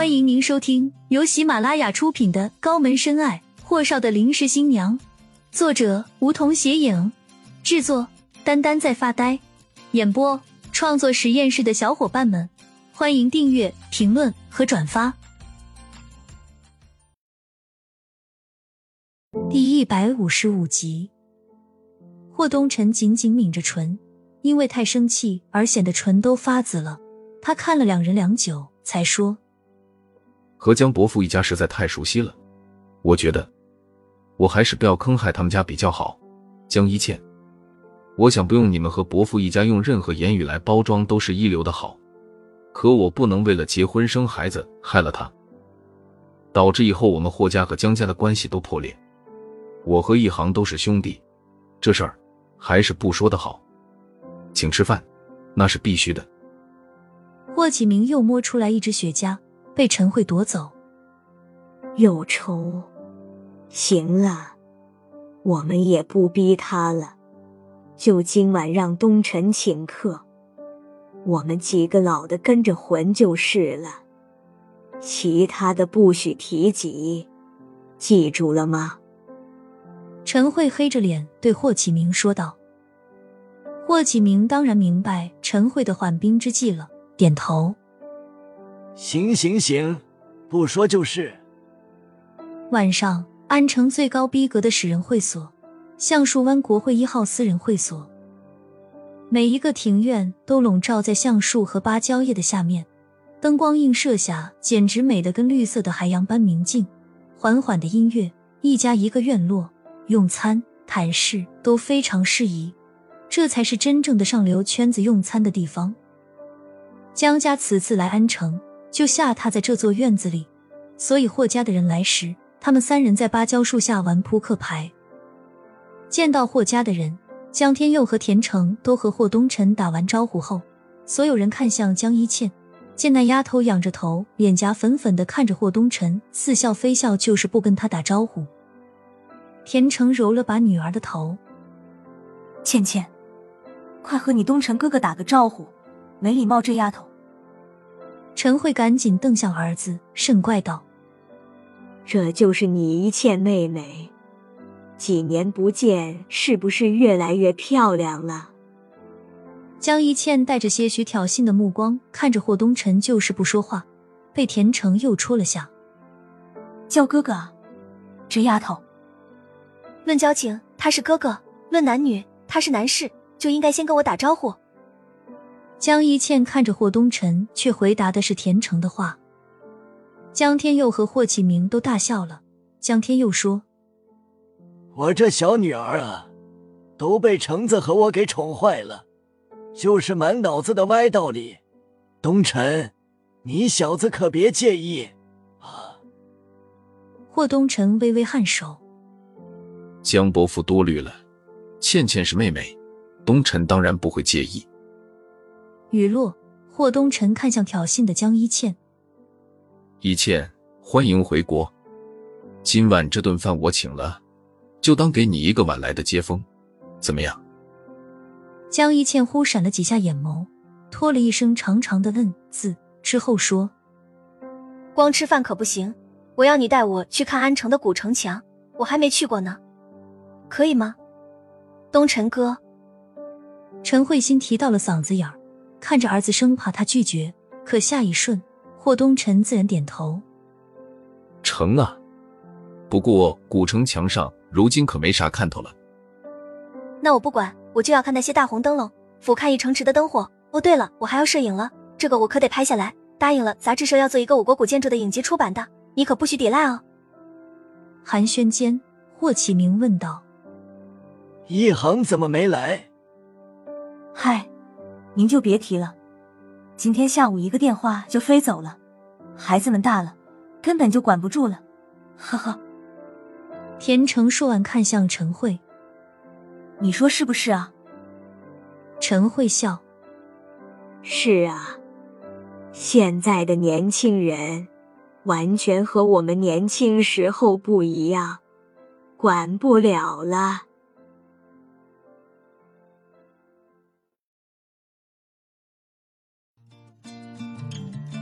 欢迎您收听由喜马拉雅出品的《高门深爱：霍少的临时新娘》，作者梧桐斜影，制作丹丹在发呆，演播创作实验室的小伙伴们，欢迎订阅、评论和转发。第一百五十五集，霍东辰紧紧抿着唇，因为太生气而显得唇都发紫了。他看了两人良久，才说。和江伯父一家实在太熟悉了，我觉得我还是不要坑害他们家比较好。江一倩，我想不用你们和伯父一家用任何言语来包装，都是一流的好。可我不能为了结婚生孩子害了他，导致以后我们霍家和江家的关系都破裂。我和一航都是兄弟，这事儿还是不说的好。请吃饭，那是必须的。霍启明又摸出来一支雪茄。被陈慧夺走，有仇。行了，我们也不逼他了，就今晚让东辰请客，我们几个老的跟着混就是了，其他的不许提及，记住了吗？陈慧黑着脸对霍启明说道。霍启明当然明白陈慧的缓兵之计了，点头。行行行，不说就是。晚上，安城最高逼格的使人会所——橡树湾国会一号私人会所，每一个庭院都笼罩在橡树和芭蕉叶的下面，灯光映射下，简直美得跟绿色的海洋般明净。缓缓的音乐，一家一个院落，用餐、谈事都非常适宜，这才是真正的上流圈子用餐的地方。江家此次来安城。就下榻在这座院子里，所以霍家的人来时，他们三人在芭蕉树下玩扑克牌。见到霍家的人，江天佑和田成都和霍东辰打完招呼后，所有人看向江一倩，见那丫头仰着头，脸颊粉粉的看着霍东辰，似笑非笑，就是不跟他打招呼。田成揉了把女儿的头，倩倩，快和你东辰哥哥打个招呼，没礼貌，这丫头。陈慧赶紧瞪向儿子，甚怪道：“这就是你一倩妹妹，几年不见，是不是越来越漂亮了？”江一倩带着些许挑衅的目光看着霍东辰，就是不说话，被田成又戳了下。叫哥哥，这丫头。论交情，他是哥哥；论男女，他是男士，就应该先跟我打招呼。江一倩看着霍东辰，却回答的是田成的话。江天佑和霍启明都大笑了。江天佑说：“我这小女儿啊，都被橙子和我给宠坏了，就是满脑子的歪道理。东辰，你小子可别介意啊。”霍东辰微微颔首：“江伯父多虑了，倩倩是妹妹，东辰当然不会介意。”雨落，霍东辰看向挑衅的江一倩：“一倩，欢迎回国。今晚这顿饭我请了，就当给你一个晚来的接风，怎么样？”江一倩忽闪了几下眼眸，拖了一声长长的“嗯”字，之后说：“光吃饭可不行，我要你带我去看安城的古城墙，我还没去过呢，可以吗？”东辰哥，陈慧欣提到了嗓子眼儿。看着儿子，生怕他拒绝，可下一瞬，霍东辰自然点头。成啊，不过古城墙上如今可没啥看头了。那我不管，我就要看那些大红灯笼，俯瞰一城池的灯火。哦，对了，我还要摄影了，这个我可得拍下来。答应了，杂志社要做一个我国古建筑的影集出版的，你可不许抵赖哦。寒暄间，霍启明问道：“一航怎么没来？”嗨。您就别提了，今天下午一个电话就飞走了。孩子们大了，根本就管不住了。呵呵。田成说完，看向陈慧：“你说是不是啊？”陈慧笑：“是啊，现在的年轻人完全和我们年轻时候不一样，管不了了。”